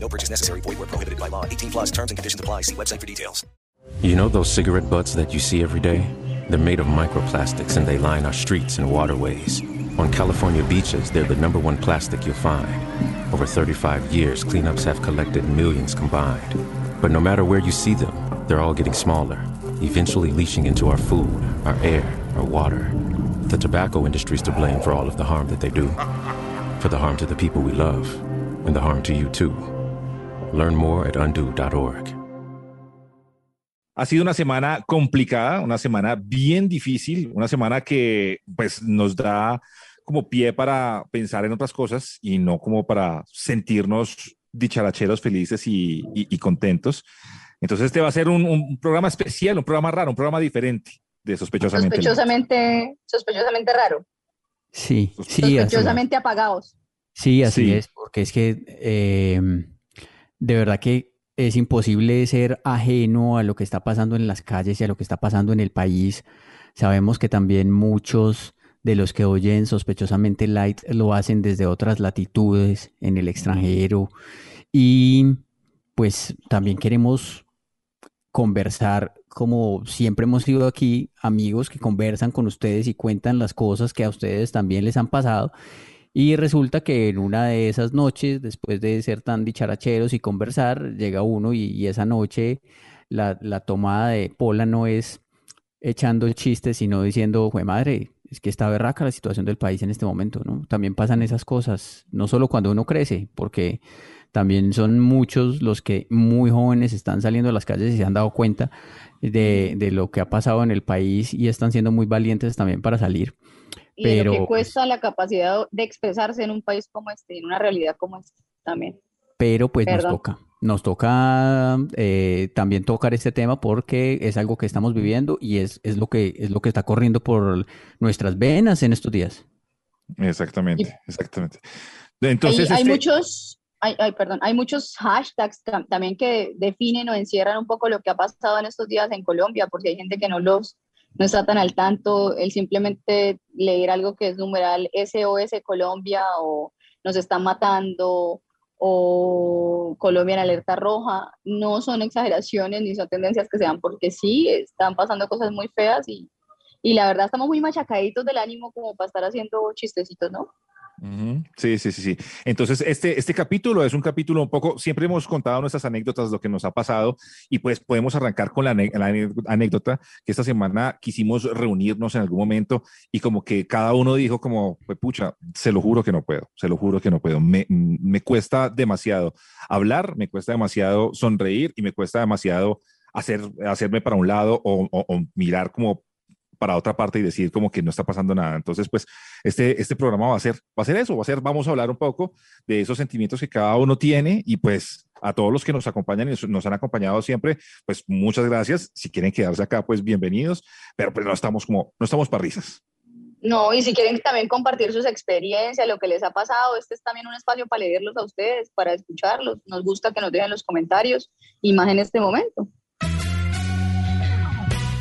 No purchase necessary. Void where prohibited by law. 18 plus terms and conditions apply. See website for details. You know those cigarette butts that you see every day? They're made of microplastics and they line our streets and waterways. On California beaches, they're the number one plastic you'll find. Over 35 years, cleanups have collected millions combined. But no matter where you see them, they're all getting smaller, eventually leaching into our food, our air, our water. The tobacco industry's to blame for all of the harm that they do. For the harm to the people we love, and the harm to you too. Learn more at undo.org. Ha sido una semana complicada, una semana bien difícil, una semana que pues nos da como pie para pensar en otras cosas y no como para sentirnos dicharacheros felices y, y- y contentos. Entonces este va a ser un, un programa especial, un programa raro, un programa diferente de sospechosamente. Sospechosamente, sospechosamente raro. Sí, sí, así, Sospechosamente apagados. sí, así Sí. es, porque es que eh, de verdad que es imposible ser ajeno a lo que está pasando en las calles y a lo que está pasando en el país. Sabemos que también muchos de los que oyen sospechosamente light lo hacen desde otras latitudes, en el extranjero, y pues también queremos conversar, como siempre hemos sido aquí, amigos que conversan con ustedes y cuentan las cosas que a ustedes también les han pasado. Y resulta que en una de esas noches, después de ser tan dicharacheros y conversar, llega uno y, esa noche la, la tomada de Pola no es echando chistes, sino diciendo, jue madre, es que está berraca la situación del país en este momento, ¿no? También pasan esas cosas, no solo cuando uno crece, porque también son muchos los que muy jóvenes están saliendo a las calles y se han dado cuenta de, de lo que ha pasado en el país y están siendo muy valientes también para salir. Y de lo Pero, que cuesta la capacidad de expresarse en un país como este, en una realidad como esta también. pero pues nos toca, nos toca eh, también tocar este tema porque es algo que estamos viviendo y es, es lo que es lo que está corriendo por nuestras venas en estos días. Exactamente, exactamente. Entonces, hay, hay este- muchos, hay, hay, perdón, hay muchos hashtags tam- también que definen o encierran un poco lo que ha pasado en estos días en Colombia, por si hay gente que no los no está tan al tanto, el simplemente leer algo que es numeral SOS Colombia o nos están matando o Colombia en alerta roja, no son exageraciones ni son tendencias que se dan porque sí, están pasando cosas muy feas y, y la verdad estamos muy machacaditos del ánimo como para estar haciendo chistecitos, ¿no? Sí, sí, sí, sí. Entonces, este, este capítulo es un capítulo un poco, siempre hemos contado nuestras anécdotas, lo que nos ha pasado, y pues podemos arrancar con la, anécdota que esta semana quisimos reunirnos en algún momento y como que cada uno dijo como, pues pucha, se lo juro que no puedo, se lo juro que no puedo. Me, me cuesta demasiado hablar, me cuesta demasiado sonreír y me cuesta demasiado hacer, hacerme para un lado o- o mirar como para otra parte y decir como que no está pasando nada. Entonces, pues este, este programa va a ser, va a ser eso, va a ser, vamos a hablar un poco de esos sentimientos que cada uno tiene y pues a todos los que nos acompañan y nos, han acompañado siempre, pues muchas gracias. Si quieren quedarse acá, pues bienvenidos, pero pues no estamos como, no estamos para risas. No, y si quieren también compartir sus experiencias, lo que les ha pasado, este es también un espacio para leerlos a ustedes, para escucharlos. Nos gusta que nos dejen los comentarios y más en este momento.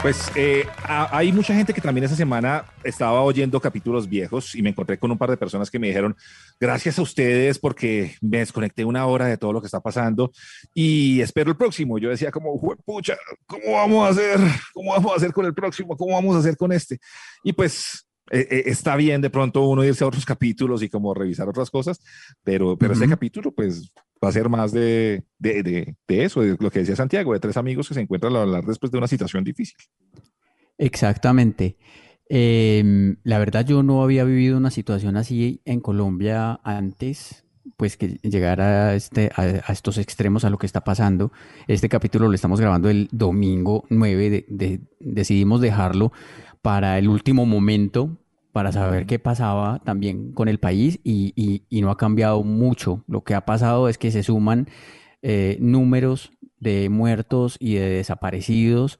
Pues eh, hay mucha gente que también esa semana estaba oyendo capítulos viejos y me encontré con un par de personas que me dijeron, gracias a ustedes porque me desconecté una hora de todo lo que está pasando y espero el próximo. Yo decía como, pucha, ¿cómo vamos a hacer? ¿Cómo vamos a hacer con el próximo? ¿Cómo vamos a hacer con este? Y pues eh, eh, está bien de pronto uno irse a otros capítulos y como revisar otras cosas, pero, pero este Ujú. capítulo pues va a ser más de, de, de, de eso, de lo que decía Santiago, de tres amigos que se encuentran a hablar después de una situación difícil. Exactamente. Em, la verdad yo no había vivido una situación así en Colombia antes, pues que llegara a, este, a, a estos extremos a lo que está pasando. Este capítulo lo estamos grabando el domingo 9, de- de- decidimos dejarlo para el último momento, para saber qué pasaba también con el país y, y- y no ha cambiado mucho. Lo que ha pasado es que se suman eh, números de muertos y de desaparecidos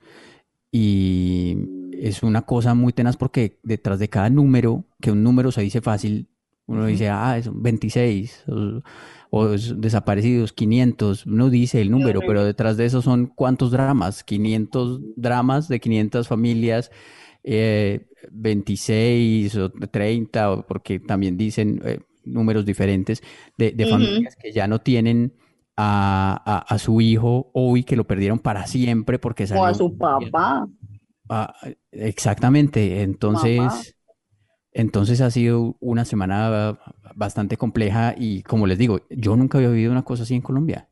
y es una cosa muy tenaz porque detrás de cada número, que un número se dice fácil, uno dice, ah, es 26 o, o es desaparecidos 500, uno dice el número, pero detrás de eso son cuántos dramas, 500 dramas de 500 familias, eh, 26 o 30, o porque también dicen eh, números diferentes de, familias que ya no tienen a, a- a su hijo hoy, que lo perdieron para siempre porque O a su papá. Ah, exactamente. Entonces, Mamá. entonces ha sido una semana bastante compleja y como les digo, yo nunca había vivido una cosa así en Colombia.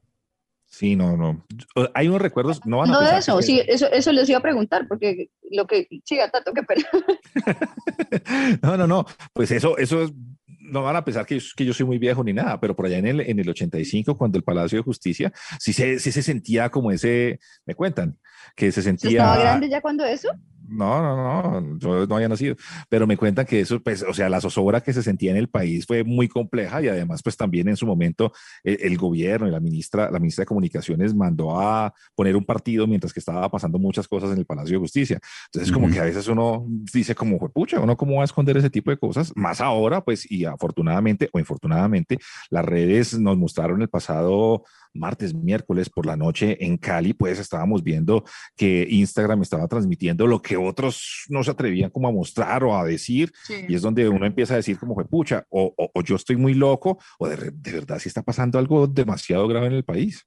Sí, no, no. Hay unos recuerdos, no van a No de eso, que- sí, eso, eso les iba a preguntar, porque lo que, siga, Tato, que pena. No, no, no. Pues eso, eso es- no van a pensar que, yo- que yo soy muy viejo ni nada, pero por allá en el, en el 85, cuando el Palacio de Justicia, sí se, sí se sentía como ese, me cuentan, que se ¿Usted sentía... estaba grande ya cuando eso? No, no, no, yo no había nacido, pero me cuentan que eso, pues, o sea, la zozobra que se sentía en el país fue muy compleja y además, pues también en su momento el, el gobierno y la ministra, la ministra de Comunicaciones mandó a poner un partido mientras que estaba pasando muchas cosas en el Palacio de Justicia. Entonces, como que a veces uno dice como, pucha, uno cómo va a esconder ese tipo de cosas, más ahora, pues, y afortunadamente o infortunadamente, las redes nos mostraron el pasado martes, miércoles por la noche en Cali, pues estábamos viendo que Instagram estaba transmitiendo lo que otros no se atrevían como a mostrar o a decir, y es donde uno empieza a decir como fue pucha, o, o- o yo estoy muy loco, o de, de verdad sí está pasando algo demasiado grave en el país.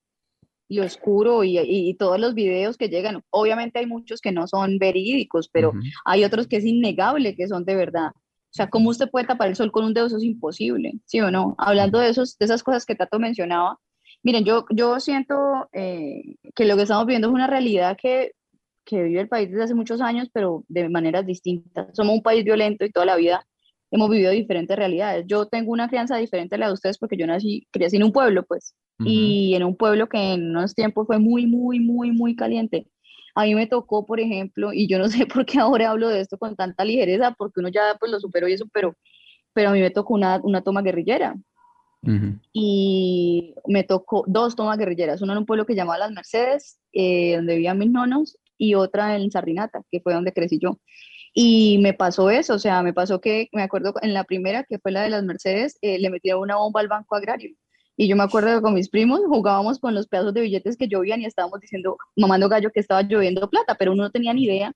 y oscuro y, y- y todos los videos que llegan. Obviamente hay muchos que no son verídicos, pero Ujú. hay otros que es innegable que son de verdad. O sea, ¿cómo usted puede tapar el sol con un dedo? Eso es imposible, ¿sí o no? Hablando de, esos, de esas cosas que Tato mencionaba, miren, yo, yo siento eh, que lo que estamos viendo es una realidad que, que vive el país desde hace muchos años, pero de maneras distintas. Somos un país violento y toda la vida hemos vivido diferentes realidades. Yo tengo una crianza diferente a la de ustedes porque yo nací, crecí en un pueblo, pues, y en un pueblo que en unos tiempos fue muy, muy, muy, muy caliente. A mí me tocó, por ejemplo, y yo no sé por qué ahora hablo de esto con tanta ligereza, porque uno ya pues lo superó y eso, pero, pero a mí me tocó una, una toma guerrillera Ujú. y me tocó dos tomas guerrilleras, una en un pueblo que llamaba Las Mercedes, eh, donde vivían mis nonos, y otra en Sardinata, que fue donde crecí yo. Y me pasó eso, o sea, me pasó que, me acuerdo en la primera, que fue la de Las Mercedes, eh, le metieron una bomba al Banco Agrario. Y yo me acuerdo que con mis primos jugábamos con los pedazos de billetes que llovían y estábamos diciendo, mamando gallo, que estaba lloviendo plata, pero uno no tenía ni idea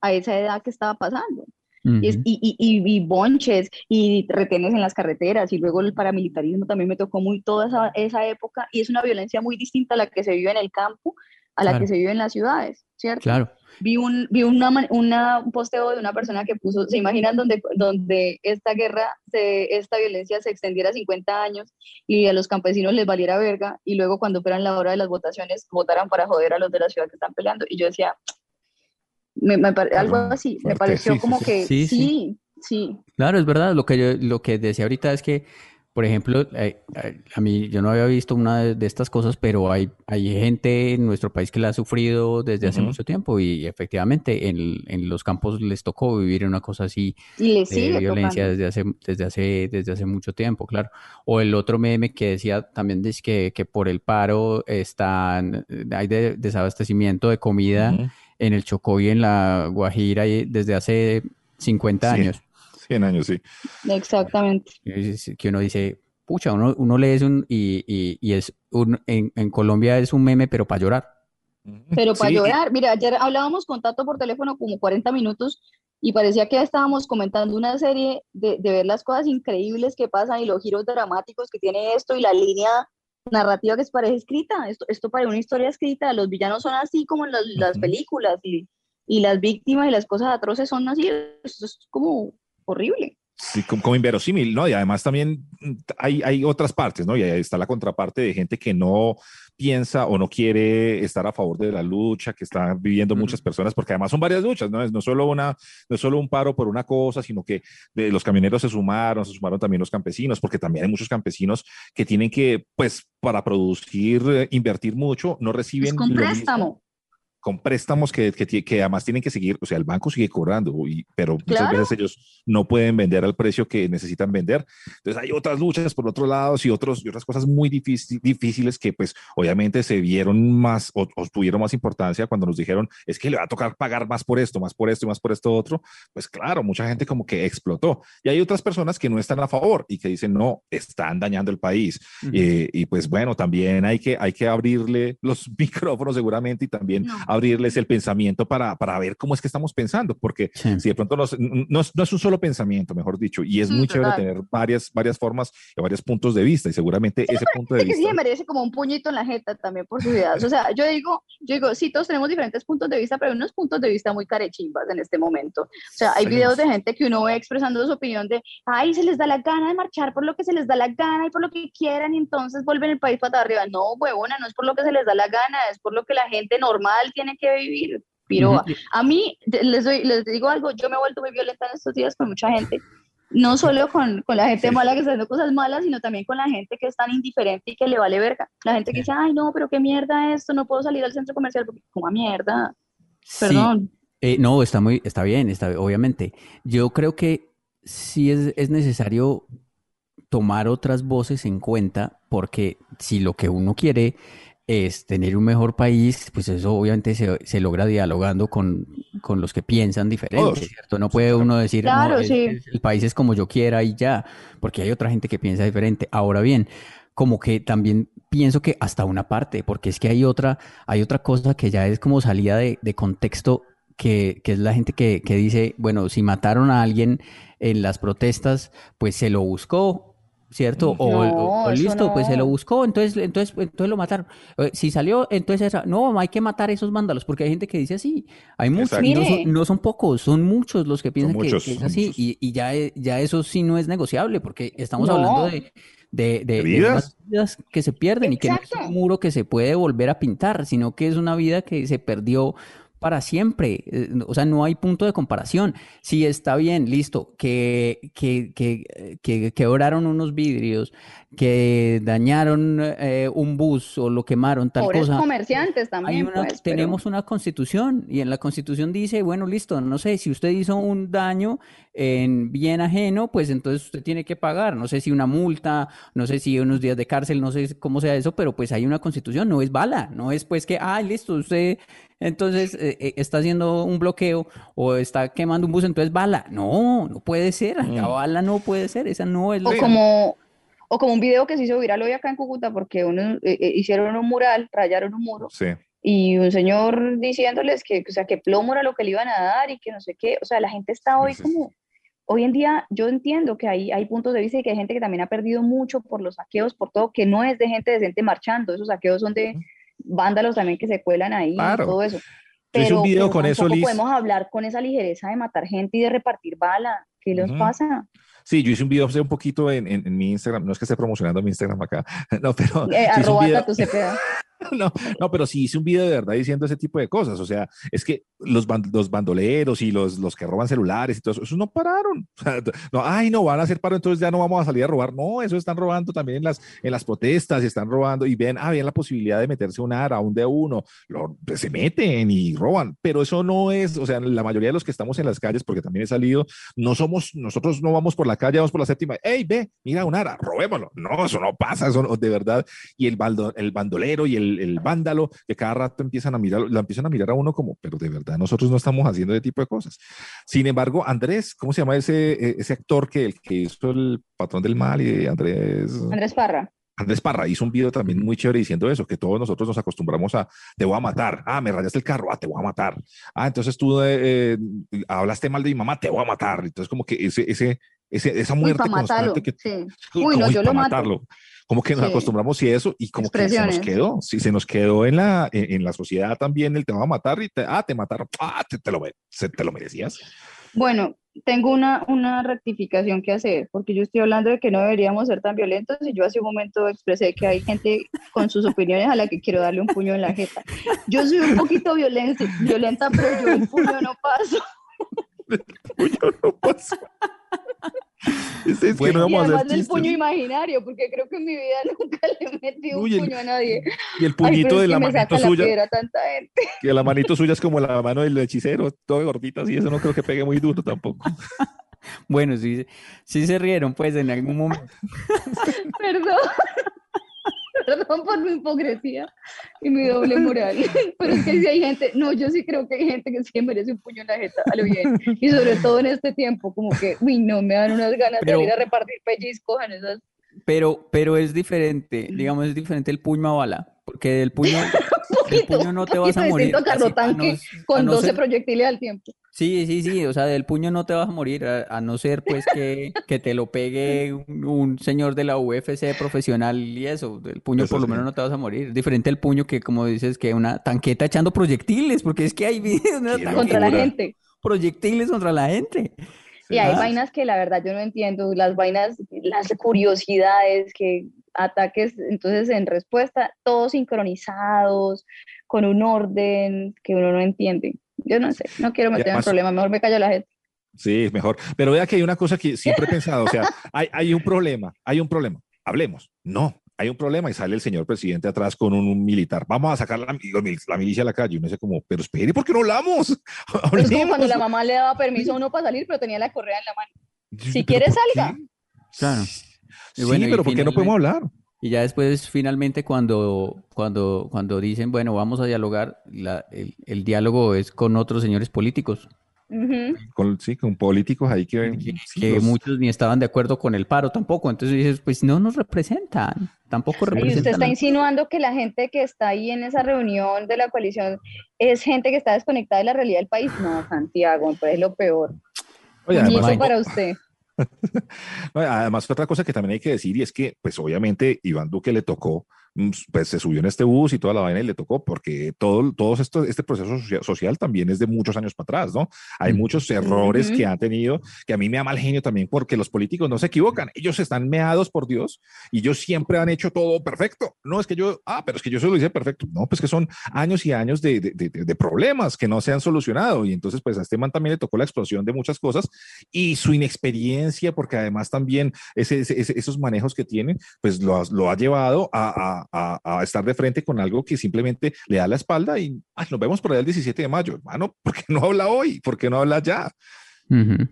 a esa edad que estaba pasando. Y, es- Ujú. y, y, y- y bonches y retenes en las carreteras y luego el paramilitarismo también me tocó muy toda esa, esa época y es una violencia muy distinta a la que se vive en el campo, a la Claro. que se vive en las ciudades, ¿cierto? Claro. Vi un, vi una, una, un posteo de una persona que puso, ¿se imaginan donde, donde esta guerra, se, esta violencia se extendiera a 50 años y a los campesinos les valiera verga y luego cuando fueran la hora de las votaciones votaran para joder a los de la ciudad que están peleando? Y yo decía, me, me pare- algo así, me pareció sí, como sí. que Sí, sí. sí, sí, Claro, es verdad. Lo que yo, lo que decía ahorita es que, por ejemplo, eh, eh, a mí yo no había visto una de, de estas cosas, pero hay, hay gente en nuestro país que la ha sufrido desde hace mucho tiempo y efectivamente en, en los campos les tocó vivir una cosa así y de violencia tocando. desde hace, desde hace, desde hace mucho tiempo, claro. O el otro meme que decía también dice que, que por el paro están, hay de- desabastecimiento de comida en el Chocó y en la Guajira y desde hace 50 Sí. años. 100 años, sí. Exactamente. Que uno dice, pucha, uno, uno lee eso un- y, y, y es un, en, en Colombia es un meme, pero para llorar. Pero para Sí, llorar, mira, ayer hablábamos con Tato por teléfono como 40 minutos y parecía que estábamos comentando una serie de, de ver las cosas increíbles que pasan y los giros dramáticos que tiene esto y la línea narrativa que parece escrita. Esto, esto parece una historia escrita. Los villanos son así como en las, las Ujú. películas y, y las víctimas y las cosas atroces son así. Esto es como horrible. Sí, como, como, inverosímil, ¿no? Y además también mm, hay, hay otras partes, ¿no? Y ahí está la contraparte de gente que no piensa o no quiere estar a favor de la lucha que están viviendo muchas personas, porque además son varias luchas, ¿no? Es no solo, una, no solo un paro por una cosa, sino que de, los camioneros se sumaron, se sumaron también los campesinos, porque también hay muchos campesinos que tienen que, pues, para producir, eh, invertir mucho, no reciben... Es con préstamo con préstamos que, que, que, además tienen que seguir, o sea, el banco sigue cobrando, y, pero muchas veces ellos no pueden vender al precio que necesitan vender. Entonces hay otras luchas por otro lado y, otros, y otras cosas muy difícil, difíciles que pues obviamente se vieron más o, tuvieron más importancia cuando nos dijeron, es que le va a tocar pagar más por esto, más por esto y más por esto otro. Pues claro, mucha gente como que explotó. Y hay otras personas que no están a favor y que dicen, no, están dañando el país. Eh, y pues bueno, también hay que, hay que abrirle los micrófonos seguramente y también abrirles el pensamiento para, para ver cómo es que estamos pensando, porque si de pronto no, no, es un solo pensamiento, mejor dicho, y es muy chévere tener varias, varias formas y varios puntos de vista, y seguramente ese punto de vista... Que sí merece como un puñito en la jeta también por sus ideas. O sea, yo digo, yo digo, sí, todos tenemos diferentes puntos de vista, pero hay unos puntos de vista muy carechimbas en este momento. O sea, hay videos de gente que uno ve expresando su opinión de, ay, se les da la gana de marchar por lo que se les da la gana y por lo que quieran, y entonces vuelven el país para arriba. No, huevona, no es por lo que se les da la gana, es por lo que la gente normal tiene que vivir. Pero a mí, les, doy, les digo algo, yo me he vuelto muy violenta en estos días con mucha gente, no solo con, con la gente mala que está haciendo cosas malas, sino también con la gente que es tan indiferente y que le vale verga. La gente que dice, ay, no, pero qué mierda esto, no puedo salir al centro comercial porque, como a mierda. Perdón. Eh, no, está muy, está bien, está, obviamente. Yo creo que sí es, es necesario tomar otras voces en cuenta, porque si lo que uno quiere es tener un mejor país, pues eso obviamente se, se logra dialogando con, con, los que piensan diferente, ¿cierto? No puede uno decir, no, el país es como yo quiera y ya, porque hay otra gente que piensa diferente. Ahora bien, como que también pienso que hasta una parte, porque es que hay otra, hay otra cosa que ya es como salida de, de contexto, que, que, es la gente que, que dice, bueno, si mataron a alguien en las protestas, pues se lo buscó ¿cierto? o, listo, pues se lo buscó, entonces, entonces, entonces lo mataron. Eh, si salió, entonces no, hay que matar a esos vándalos, porque hay gente que dice así. Hay muchos, no son, pocos, son muchos los que piensan que, es así, y, y, ya, ya eso sí no es negociable, porque estamos hablando de, de, de, vidas? que se pierden y que no es un muro que se puede volver a pintar, sino que es una vida que se perdió para siempre. Eh, o sea, no hay punto de comparación. Si está bien, listo, que, que, que, que quebraron unos vidrios, que dañaron eh, un bus o lo quemaron, tal Pobres cosa. comerciantes también. Pues, tenemos una constitución y en la constitución dice, bueno, listo, no sé, si usted hizo un daño en bien ajeno, pues entonces usted tiene que pagar, no sé si una multa, no sé si unos días de cárcel, no sé cómo sea eso, pero pues hay una constitución, no es bala, no es pues que, ah, listo, usted entonces eh, eh, está haciendo un bloqueo o está quemando un bus, entonces bala. No, no puede ser, la mm. bala no puede ser, esa no es la... O como o como un video que se hizo viral hoy acá en Cúcuta porque uno, eh, eh, hicieron un mural, rayaron un muro. Y un señor diciéndoles que, o sea, que plomo era lo que le iban a dar y que no sé qué. O sea, la gente está hoy como... Hoy en día yo entiendo que hay, hay puntos de vista y que hay gente que también ha perdido mucho por los saqueos, por todo, que no es de gente decente marchando. Esos saqueos son de vándalos también que se cuelan ahí y todo eso. Pero, un video con eso, podemos hablar con esa ligereza de matar gente y de repartir bala. ¿Qué les pasa? Sí, yo hice un video hace un poquito en, en, mi Instagram, no es que esté promocionando mi Instagram acá, no, pero... Eh, arroba tu CPA. no, no, pero sí hice un video de verdad diciendo ese tipo de cosas. O sea, es que los, los bandoleros y los, los que roban celulares y todo eso, eso no pararon. no, ay, no van a hacer paro, entonces ya no vamos a salir a robar. No, eso están robando también en las, en las protestas están robando y ven, ah, bien la posibilidad de meterse un ARA, un de uno, lo, pues, se meten y roban. Pero eso no es, o sea, la mayoría de los que estamos en las calles, porque también he salido, no somos, nosotros no vamos por la calle, vamos por la séptima. Hey, ve, mira un ARA, robémoslo. No, eso no pasa, eso de verdad. Y el, el bandolero y el el, vándalo, que cada rato empiezan a mirar, lo empiezan a mirar a uno como, pero de verdad nosotros no estamos haciendo ese tipo de cosas. Sin embargo, Andrés, ¿cómo se llama ese, e, ese actor que, el que hizo el patrón del mal y Andrés? Andrés Parra. Andrés Parra hizo un video también muy chévere diciendo eso, que todos nosotros nos acostumbramos a, te voy a matar, ah, me rayaste el carro, ah, te voy a matar, ah, entonces tú eh, eh, hablaste mal de mi mamá, te voy a matar, entonces como que ese, ese, ese esa muerte constante que... Sí. Uy, no, yo lo matarlo como que nos acostumbramos y eso, y como que se nos quedó, sí, se nos quedó en la, en, la sociedad también el te va a matar y te, ah, te mataron, ah, te, te, lo, te lo merecías. Bueno, tengo una, una rectificación que hacer, porque yo estoy hablando de que no deberíamos ser tan violentos y yo hace un momento expresé que hay gente con sus opiniones a la que quiero darle un puño en la jeta. Yo soy un poquito violenta, violenta pero yo el puño no paso. El puño no pasa. Es, es que Bueno, no Y vamos a además hacer del puño imaginario, porque creo que en mi vida nunca le metí un Uy, el- puño a nadie. Y el Ay, puñito es de que la me manito la suya, piedra tanta gente. que la manito suya es como la mano del hechicero, todo gordita así, eso no creo que pegue muy duro tampoco. Bueno, sí, sí se rieron, pues, en algún momento. Perdón. Perdón por mi hipocresía y mi doble moral. Pero es que si hay gente, no, yo sí creo que hay gente que sí merece un puño en la jeta, a lo bien. Y sobre todo en este tiempo, como que, uy, no, me dan unas ganas Pero- de ir a repartir pellizcos en esas. Pero, pero es diferente, digamos, es diferente el puño a bala, porque del puño, del Poquito, puño no te vas a morir. a así, a a con no 12 ser- proyectiles al tiempo. Sí, sí, sí, o sea, del puño no te vas a morir, a, a no ser pues que, que te lo pegue un, un señor de la UFC profesional y eso, del puño Eso por lo menos no te vas a morir. Diferente el puño que, como dices, que una tanqueta echando proyectiles, porque es que hay videos de Contra la gente. proyectiles contra la gente. Y hay Ah. vainas que la verdad yo no entiendo, las vainas, las curiosidades, que ataques, entonces en respuesta, todos sincronizados, con un orden que uno no entiende. Yo no sé, no quiero meterme en problemas, mejor me callo la gente. Sí, es mejor. Pero vea que hay una cosa que siempre he pensado, o sea, hay, hay un problema, hay un problema. Hablemos. No, hay un problema y sale el señor presidente atrás con un, un militar. Vamos a sacar la, la milicia a la calle. Y uno dice como, pero espere, ¿por qué no hablamos? Es como cuando la mamá le daba permiso a uno para salir, pero tenía la correa en la mano. Si quiere, ¿por salga. qué? Claro. Sí, Y bueno, y pero ¿por qué no podemos hablar? Y ya después, finalmente, cuando, cuando, cuando dicen, bueno, vamos a dialogar, la- el, el diálogo es con otros señores políticos. Con, sí, con políticos ahí que, que, sí, que los- muchos ni estaban de acuerdo con el paro tampoco. Entonces dices, pues no nos representan, tampoco Y usted representan. está insinuando que la gente que está ahí en esa reunión de la coalición es gente que está desconectada de la realidad del país. No, Santiago, pues es lo peor. Oye, además, para usted. Además, otra cosa que también hay que decir y es que, pues obviamente, Iván Duque le tocó, pues se subió en este bus y toda la vaina y le tocó, porque todo, todo esto, este proceso socia- social también es de muchos años para atrás, ¿no? Hay Mm. muchos errores Ujú. que han tenido, que a mí me da mal genio también, porque los políticos no se equivocan, ellos están meados por Dios y ellos siempre han hecho todo perfecto. No es que yo, ah, pero es que yo se lo hice perfecto. No, pues que son años y años de, de- de- de problemas que no se han solucionado y entonces, pues a este man también le tocó la explosión de muchas cosas y su inexperiencia, porque además también ese, ese- ese- esos manejos que tiene, pues lo, ha- lo ha llevado a, a- a- a estar de frente con algo que simplemente le da la espalda y ay, nos vemos por ahí el 17 de mayo, hermano, ¿por qué no habla hoy? ¿Por qué no habla ya? Ujú.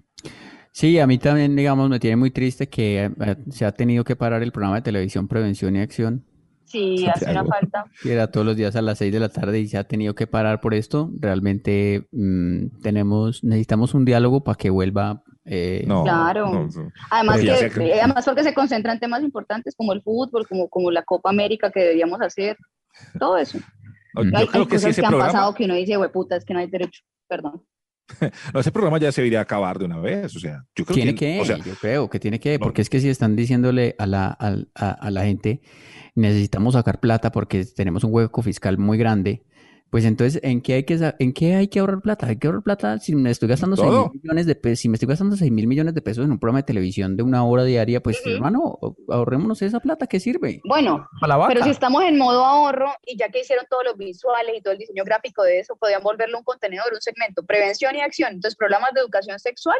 Sí, a mí también, digamos, me tiene muy triste que eh, se ha tenido que parar el programa de televisión Prevención y Acción, Sí, hace una falta. que era todos los días a las 6 de la tarde y se ha tenido que parar por esto. Realmente mm, tenemos, necesitamos un diálogo para que vuelva. Eh, No, Claro. no, no. Además, que, que- eh, además porque se concentra en temas importantes como el fútbol, como, como la Copa América que deberíamos hacer, todo eso. Yo Yo hay, creo hay que cosas ese que han programa, pasado que uno dice, güey, puta, es que no hay derecho. Perdón. no, ese programa ya se debería acabar de una vez, o sea, yo creo Tiene que, que, o sea, yo creo que tiene que, no. porque es que si están diciéndole a la, al- a, a la gente, necesitamos sacar plata porque tenemos un hueco fiscal muy grande, pues entonces, ¿en qué hay que, en qué hay que ahorrar plata? Hay que ahorrar plata si me estoy gastando 6 Todo. mil millones de pesos, si me estoy gastando 6 mil millones de pesos en un programa de televisión de una hora diaria, pues hermano, ahorrémonos esa plata que sirve Bueno, pero si estamos en modo ahorro y ya que hicieron todos los visuales y todo el diseño gráfico de eso, podían volverlo un contenedor, un segmento, prevención y acción. Entonces, programas de educación sexual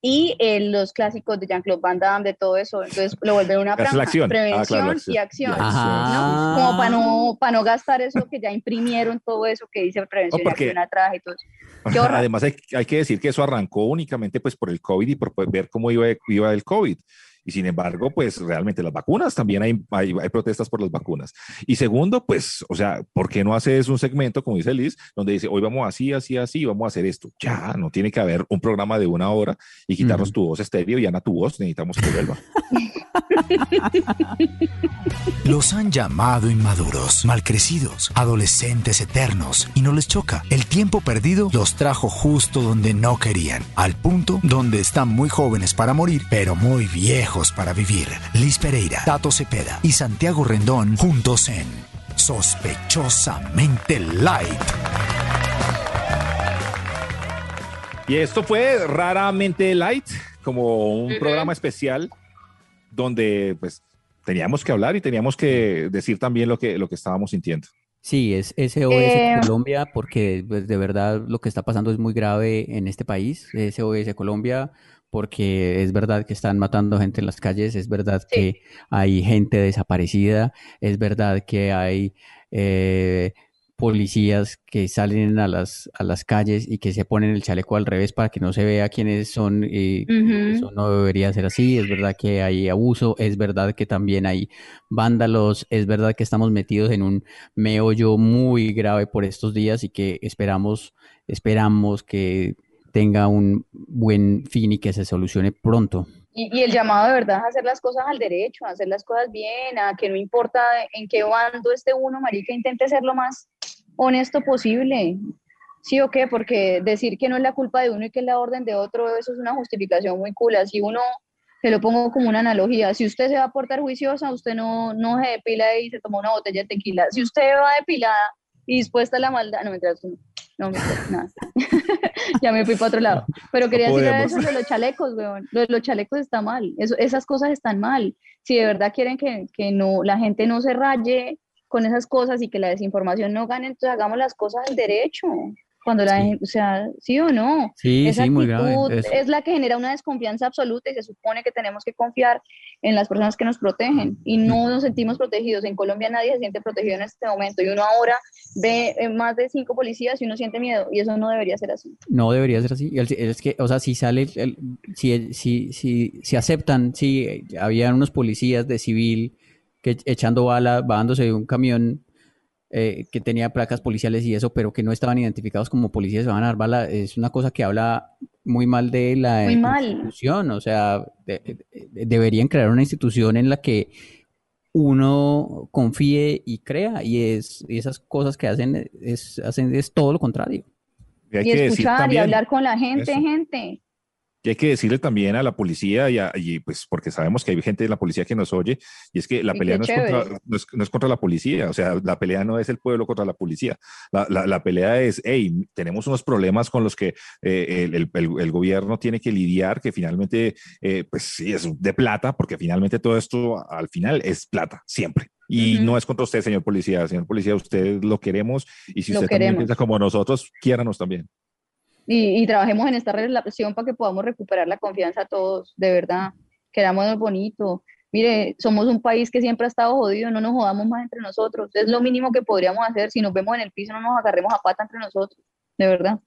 y eh, los clásicos de Jean-Claude Van Damme, de todo eso. Entonces, lo vuelven una franja, acción. Ah, prevención claro, la acción. y acción. ¿no? Como para no, para no gastar eso que ya imprimieron todo eso que dice prevención No, porque- y acción atrás y todo eso. ¿Qué ahorra? Además, hay, hay que decir que eso arrancó únicamente pues, por el COVID y por pues, ver cómo iba, iba el COVID. Y sin embargo, pues realmente las vacunas, también hay, hay, hay protestas por las vacunas. Y segundo, pues, o sea, ¿por qué no haces un segmento, como dice Liz, donde dice, hoy vamos así, así, así, vamos a hacer esto? Ya, no tiene que haber un programa de una hora y quitarnos tu voz estéreo y Ana tu voz, necesitamos que vuelva. Los han llamado inmaduros, malcrecidos, adolescentes eternos, y no les choca. El tiempo perdido los trajo justo donde no querían, al punto donde están muy jóvenes para morir, pero muy viejos para vivir. Liz Pereira, Tato Cepeda y Santiago Rendón juntos en Sospechosamente Light. Y esto fue raramente light, como un programa especial donde pues teníamos que hablar y teníamos que decir también lo que, lo que estábamos sintiendo. Sí, es SOS Eh, Colombia porque pues, de verdad lo que está pasando es muy grave en este país. SOS Colombia porque es verdad que están matando gente en las calles, es verdad Sí. que hay gente desaparecida, es verdad que hay eh, policías que salen a las, a las calles y que se ponen el chaleco al revés para que no se vea quiénes son y eso no debería ser así, es verdad que hay abuso, es verdad que también hay vándalos, es verdad que estamos metidos en un meollo muy grave por estos días y que esperamos, esperamos que tenga un buen fin y que se solucione pronto. Y, y el llamado de verdad es hacer las cosas al derecho, a hacer las cosas bien, a que no importa en qué bando esté uno, marica, intente ser lo más honesto posible. ¿Sí o qué? Porque decir que no es la culpa de uno y que es la orden de otro, eso es una justificación muy cool. Si uno, te lo pongo como una analogía, si usted se va a portar juiciosa, usted no, no se depila y se toma una botella de tequila. Si usted va depilada y dispuesta a la maldad, no me tú no. No, nada. ya me fui para otro lado. Pero quería decir podemos. eso de los chalecos, weón. Lo de los chalecos está mal. Eso, esas cosas están mal. Si de verdad quieren que, que no, la gente no se raye con esas cosas y que la desinformación no gane, entonces hagamos las cosas al derecho. Cuando la Sí. gente, o sea, sí o no. Sí, Esa sí, muy grave. actitud Es- la que genera una desconfianza absoluta y se supone que tenemos que confiar en las personas que nos protegen y no nos sentimos protegidos. En Colombia nadie se siente protegido en este momento y uno ahora ve eh, más de cinco policías y uno siente miedo y eso no debería ser así. No debería ser así. Es que, o sea, si sale, el- el- si, si, si, si aceptan, si habían unos policías de civil que echando bala, bajándose de un camión eh, que tenía placas policiales y eso, pero que no estaban identificados como policías, se van a dar bala, es una cosa que habla muy mal de la Muy mal. institución. O sea, de- de- deberían crear una institución en la que uno confíe y crea, y es y esas cosas que hacen es, hacen es todo lo contrario. Y hay y que decir escuchar y hablar con la gente, eso. gente. Y hay que decirle también a la policía y, a- y, pues porque sabemos que hay gente de la policía que nos oye y es que la pelea no es, contra, no, es, no es contra la policía, o sea, la pelea no es el pueblo contra la policía, la, la, la pelea es, hey, tenemos unos problemas con los que eh, el, el- el- el gobierno tiene que lidiar, que finalmente, eh, pues sí, es de plata, porque finalmente todo esto al final es plata, siempre. Y Ujú. no es contra usted, señor policía. Señor policía, usted lo queremos y si Lo usted también queremos. piensa como nosotros, quiéranos también. Y, y trabajemos en esta relación para que podamos recuperar la confianza todos, de verdad. Querámonos bonito. Mire, somos un país que siempre ha estado jodido, no nos jodamos más entre nosotros. Es lo mínimo que podríamos hacer. Si nos vemos en el piso, no nos agarremos a pata entre nosotros, de verdad.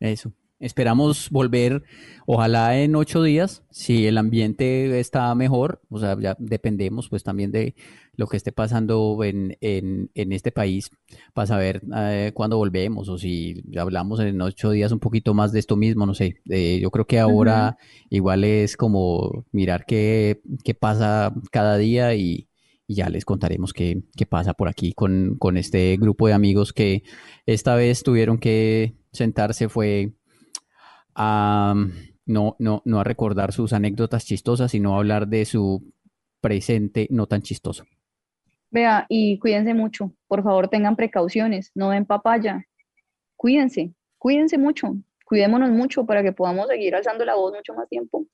Eso. Esperamos volver, ojalá en ocho días, si el ambiente está mejor, o sea, ya dependemos pues también de lo que esté pasando en, en, en este país para saber eh, cuándo volvemos o si hablamos en ocho días un poquito más de esto mismo, no sé. Eh, yo creo que ahora igual es como mirar qué, qué pasa cada día y, y ya les contaremos qué, qué pasa por aquí con, con este grupo de amigos que esta vez tuvieron que sentarse, fue a no, no, no a recordar sus anécdotas chistosas, sino a hablar de su presente no tan chistoso. Vea, y cuídense mucho. Por favor, tengan precauciones. No den papaya. Cuídense, cuídense mucho. Cuidémonos mucho para que podamos seguir alzando la voz mucho más tiempo.